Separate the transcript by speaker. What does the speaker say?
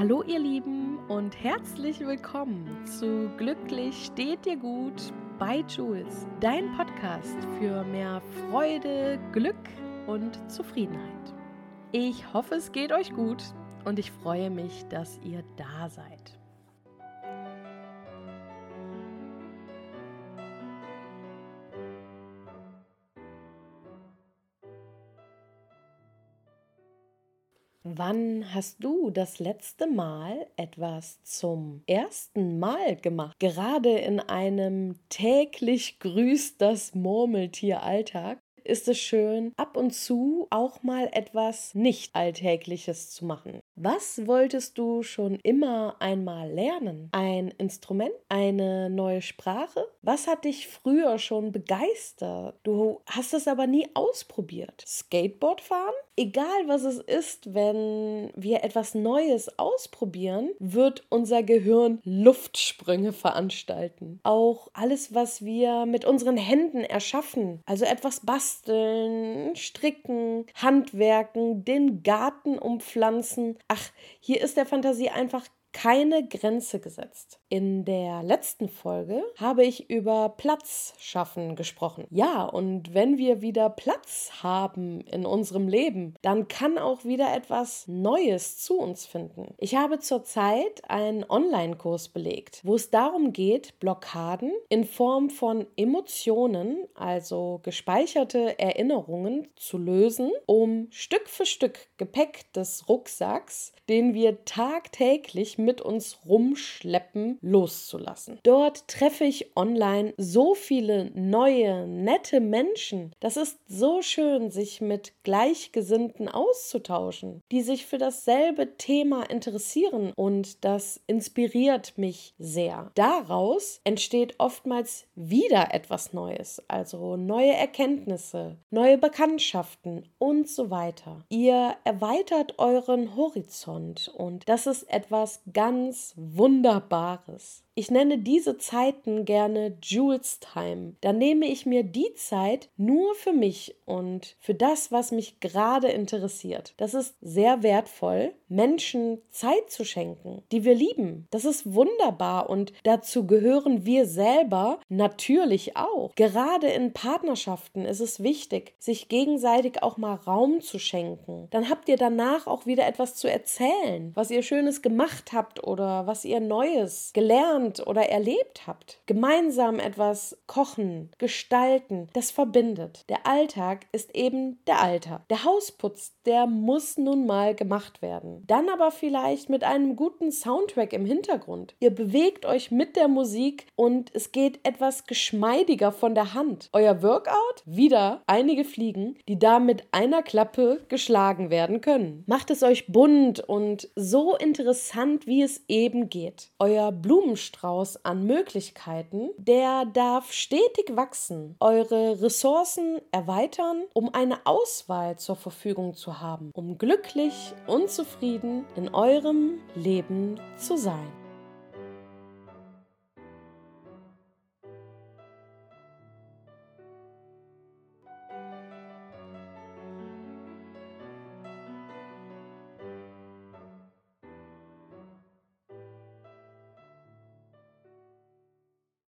Speaker 1: Hallo ihr Lieben und herzlich willkommen zu Glücklich steht dir gut bei Jules, dein Podcast für mehr Freude, Glück und Zufriedenheit. Ich hoffe, es geht euch gut und ich freue mich, dass ihr da seid. Wann hast du das letzte Mal etwas zum ersten Mal gemacht? Gerade in einem täglich grüßt das Murmeltier Alltag ist es schön, ab und zu auch mal etwas nicht Alltägliches zu machen. Was wolltest du schon immer einmal lernen? Ein Instrument? Eine neue Sprache? Was hat dich früher schon begeistert? Du hast es aber nie ausprobiert. Skateboard fahren? Egal was es ist, wenn wir etwas Neues ausprobieren, wird unser Gehirn Luftsprünge veranstalten. Auch alles, was wir mit unseren Händen erschaffen, also etwas basteln, stricken, handwerken, den Garten umpflanzen. Ach, hier ist der Fantasie einfach keine Grenze gesetzt. In der letzten Folge habe ich über Platz schaffen gesprochen. Ja, und wenn wir wieder Platz haben in unserem Leben, dann kann auch wieder etwas Neues zu uns finden. Ich habe zurzeit einen Online-Kurs belegt, wo es darum geht, Blockaden in Form von Emotionen, also gespeicherte Erinnerungen, zu lösen, um Stück für Stück Gepäck des Rucksacks, den wir tagtäglich mit uns rumschleppen, loszulassen. Dort treffe ich online so viele neue, nette Menschen. Das ist so schön, sich mit Gleichgesinnten auszutauschen, die sich für dasselbe Thema interessieren und das inspiriert mich sehr. Daraus entsteht oftmals wieder etwas Neues, also neue Erkenntnisse, neue Bekanntschaften und so weiter. Ihr erweitert euren Horizont und das ist etwas ganz Wunderbares. Ich nenne diese Zeiten gerne Jules Time. Da nehme ich mir die Zeit nur für mich und für das, was mich gerade interessiert. Das ist sehr wertvoll, Menschen Zeit zu schenken, die wir lieben. Das ist wunderbar und dazu gehören wir selber natürlich auch. Gerade in Partnerschaften ist es wichtig, sich gegenseitig auch mal Raum zu schenken. Dann habt ihr danach auch wieder etwas zu erzählen, was ihr Schönes gemacht habt oder was ihr Neues gelernt gelernt oder erlebt habt. Gemeinsam etwas kochen, gestalten, das verbindet. Der Alltag ist eben der Alltag. Der Hausputz, der muss nun mal gemacht werden. Dann aber vielleicht mit einem guten Soundtrack im Hintergrund. Ihr bewegt euch mit der Musik und es geht etwas geschmeidiger von der Hand. Euer Workout? Wieder einige Fliegen, die da mit einer Klappe geschlagen werden können. Macht es euch bunt und so interessant, wie es eben geht. Euer Blumenstrauß Blumenstrauß an Möglichkeiten, der darf stetig wachsen, eure Ressourcen erweitern, um eine Auswahl zur Verfügung zu haben, um glücklich und zufrieden in eurem Leben zu sein.